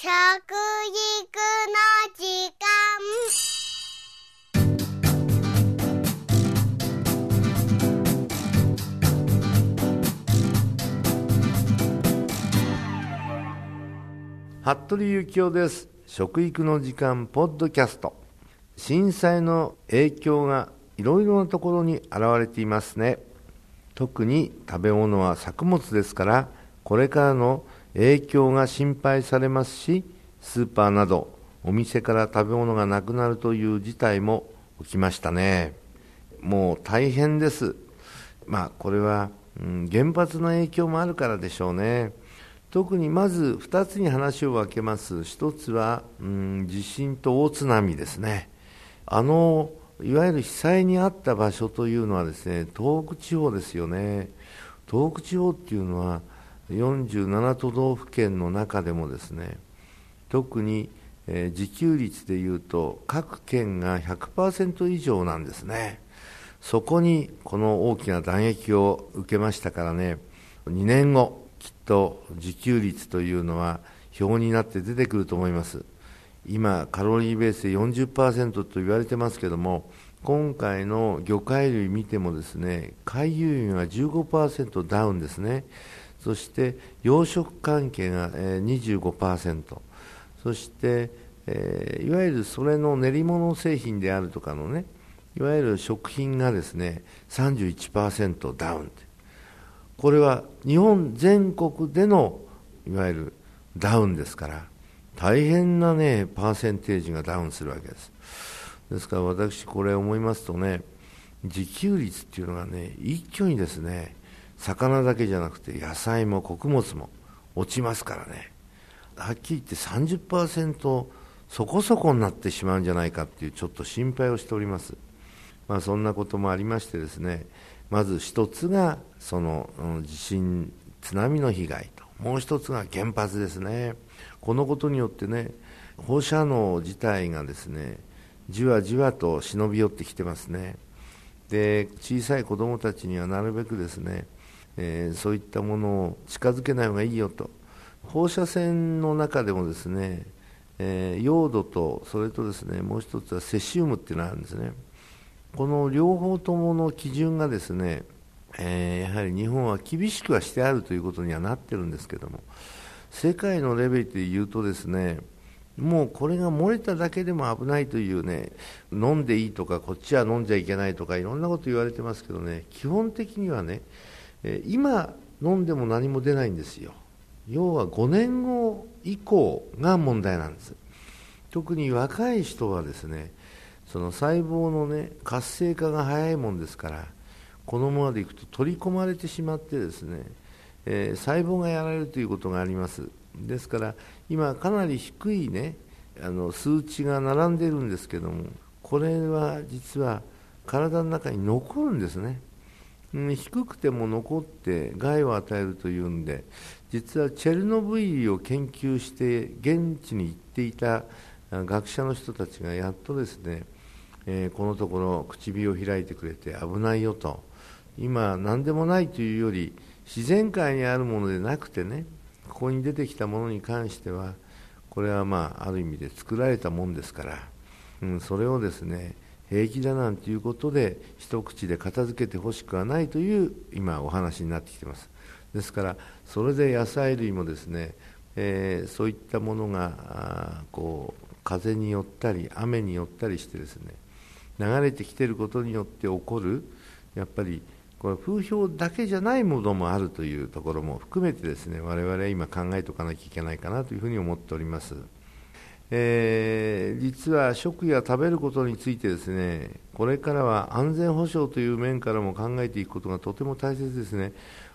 食育の時間。服部幸男です。食育の時間ポッドキャスト。震災の影響がいろいろなところに現れていますね。特に食べ物は作物ですからこれからの影響が心配されますしスーパーなどお店から食べ物がなくなるという事態も起きましたね。もう大変です。まあこれは、うん、原発の影響もあるからでしょうね。特にまず2つに話を分けます。1つは、うん、地震と大津波ですね。あのいわゆる被災にあった場所というのはですね東北地方ですよね。東北地方っていうのは47都道府県の中でもですね特に、自給率でいうと各県が100%以上なんですね。そこにこの大きな打撃を受けましたからね2年後きっと自給率というのは表になって出てくると思います。今カロリーベースで40%と言われてますけども今回の魚介類見てもですね回遊魚が15%ダウンですね。そして養殖関係が25%そして、え、いわゆるそれの練り物製品であるとかのねいわゆる食品がですね31%ダウン。これは日本全国でのいわゆるダウンですから大変なねパーセンテージがダウンするわけです。ですから私これ思いますとね自給率っていうのがね一挙にですね魚だけじゃなくて野菜も穀物も落ちますからね。はっきり言って30%そこそこになってしまうんじゃないかっていうちょっと心配をしております、まあ、そんなこともありましてですねまず一つがその地震津波の被害ともう一つが原発ですね。このことによってね放射能自体がですねじわじわと忍び寄ってきてますね。で小さい子どもたちにはなるべくですねえー、そういったものを近づけない方がいいよと。放射線の中でもですね、えー、用土とそれとですねもう一つはセシウムっていうのがあるんですね。この両方ともの基準がですね、えー、やはり日本は厳しくはしてあるということにはなってるんですけども世界のレベルでいうとですねもうこれが漏れただけでも危ないというね飲んでいいとかこっちは飲んじゃいけないとかいろんなこと言われてますけどね基本的にはねえ今飲んでも何も出ないんですよ。要は5年後以降が問題なんです。特に若い人はですねその細胞のね活性化が早いもんですからこのままでいくと取り込まれてしまってですね、えー、細胞がやられるということがあります。ですから今かなり低いねあの数値が並んでいるんですけどもこれは実は体の中に残るんですね。低くても残って害を与えるというんで実はチェルノブイリを研究して現地に行っていた学者の人たちがやっとですね、えー、このところ唇を開いてくれて危ないよと。今何でもないというより自然界にあるものでなくてねここに出てきたものに関してはこれはまあある意味で作られたもんですから、うん、それをですね平気だなんていうことで一口で片付けてほしくはないという今お話になってきてますですからそれで野菜類もですね、えー、そういったものがこう風によったり雨によったりしてですね流れてきてることによって起こるやっぱりこれ風評だけじゃないものもあるというところも含めてですね我々は今考えておかなきゃいけないかなというふうに思っております。えー、実は食や食べることについてですねこれからは安全保障という面からも考えていくことがとても大切ですね、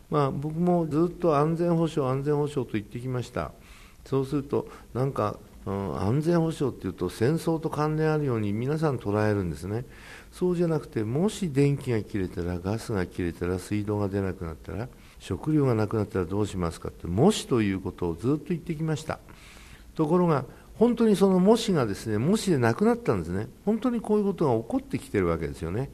まあ、僕もずっと安全保障、安全保障と言ってきました。そうするとなんか、うん、安全保障というと戦争と関連あるように皆さん捉えるんですね。そうじゃなくてもし電気が切れたらガスが切れたら水道が出なくなったら食料がなくなったらどうしますかってもしということをずっと言ってきました。ところが本当にその模試がですね模試でなくなったんですね、本当にこういうことが起こってきているわけですよね。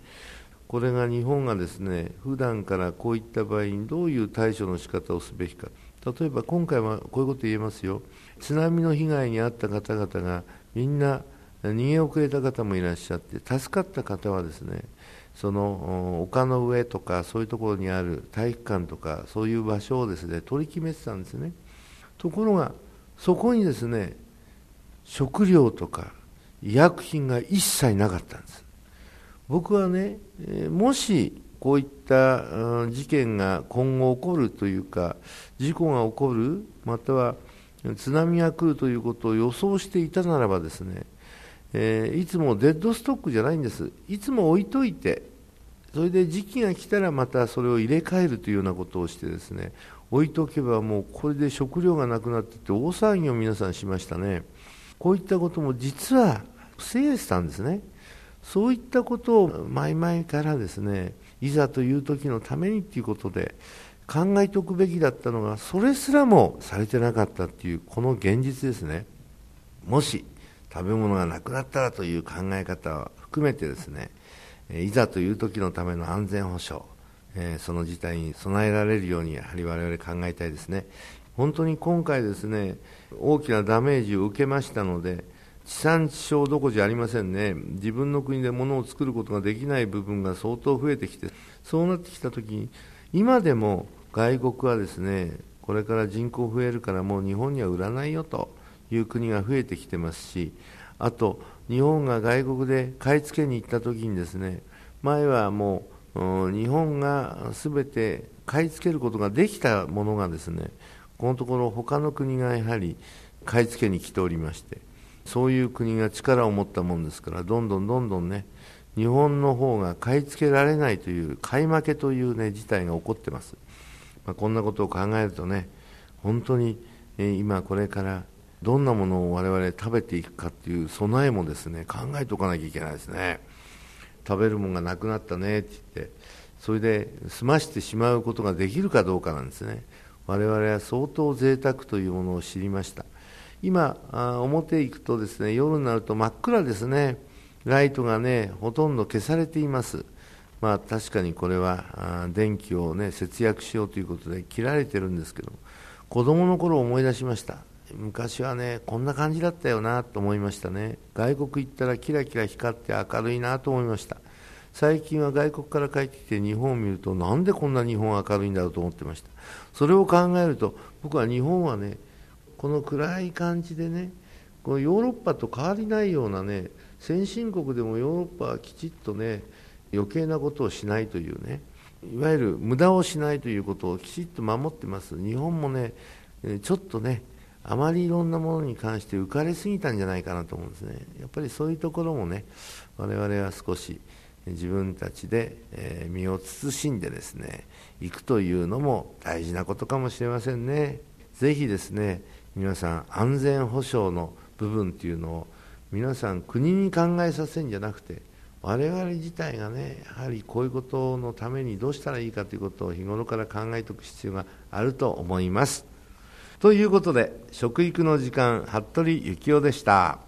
これが日本がですね普段からこういった場合にどういう対処の仕方をすべきか、例えば今回はこういうこと言えますよ。津波の被害に遭った方々がみんな逃げ遅れた方もいらっしゃって助かった方はですねその丘の上とかそういうところにある体育館とかそういう場所をですね取り決めてたんですね。ところがそこにですね食料とか医薬品が一切なかったんです。僕はねもしこういった事件が今後起こるというか事故が起こるまたは津波が来るということを予想していたならばですね、えー、いつもデッドストックじゃないんです。いつも置いといてそれで時期が来たらまたそれを入れ替えるというようなことをしてですね置いとけばもうこれで食料がなくなってって大騒ぎを皆さんしましたね。こういったことも実は防げてたんですね。そういったことを前々からですねいざという時のためにということで考えておくべきだったのがそれすらもされてなかったっていうこの現実ですね。もし食べ物がなくなったらという考え方を含めてですねいざという時のための安全保障、その事態に備えられるようにやはり我々考えたいですね。本当に今回ですね大きなダメージを受けましたので地産地消どこじゃありませんね、自分の国で物を作ることができない部分が相当増えてきて、そうなってきたときに、今でも外国はですね、これから人口増えるからもう日本には売らないよという国が増えてきてますし、あと、日本が外国で買い付けに行ったときにですね、前はもう日本がすべて買い付けることができたものがですね、このところ他の国がやはり買い付けに来ておりまして、そういう国が力を持ったもんですからどんどんどんどんね日本の方が買い付けられないという買い負けというね事態が起こってます、まあ、こんなことを考えるとね本当に、今これからどんなものを我々食べていくかっていう備えもですね考えておかなきゃいけないですね。食べるものがなくなったねって言ってそれで済ましてしまうことができるかどうかなんですね。我々は相当贅沢というものを知りました。今、表へ行くとですね夜になると真っ暗ですね、ライトがねほとんど消されています、まあ、確かにこれは電気を、ね、節約しようということで切られてるんですけど子供の頃思い出しました、昔はねこんな感じだったよなと思いましたね、外国行ったらキラキラ光って明るいなと思いました。最近は外国から帰ってきて日本を見るとなんでこんな日本明るいんだろうと思ってました。それを考えると僕は日本はねこの暗い感じでねこのヨーロッパと変わりないようなね先進国でもヨーロッパはきちっとね余計なことをしないというねいわゆる無駄をしないということをきちっと守ってます。日本もねちょっとねあまりいろんなものに関して浮かれすぎたんじゃないかなと思うんですね。やっぱりそういうところもね我々は少し自分たちで、身を慎んでですね行くというのも大事なことかもしれませんね。ぜひですね皆さん安全保障の部分っていうのを皆さん国に考えさせるんじゃなくて我々自体がねやはりこういうことのためにどうしたらいいかということを日頃から考えておく必要があると思います。ということで食育の時間服部幸男でした。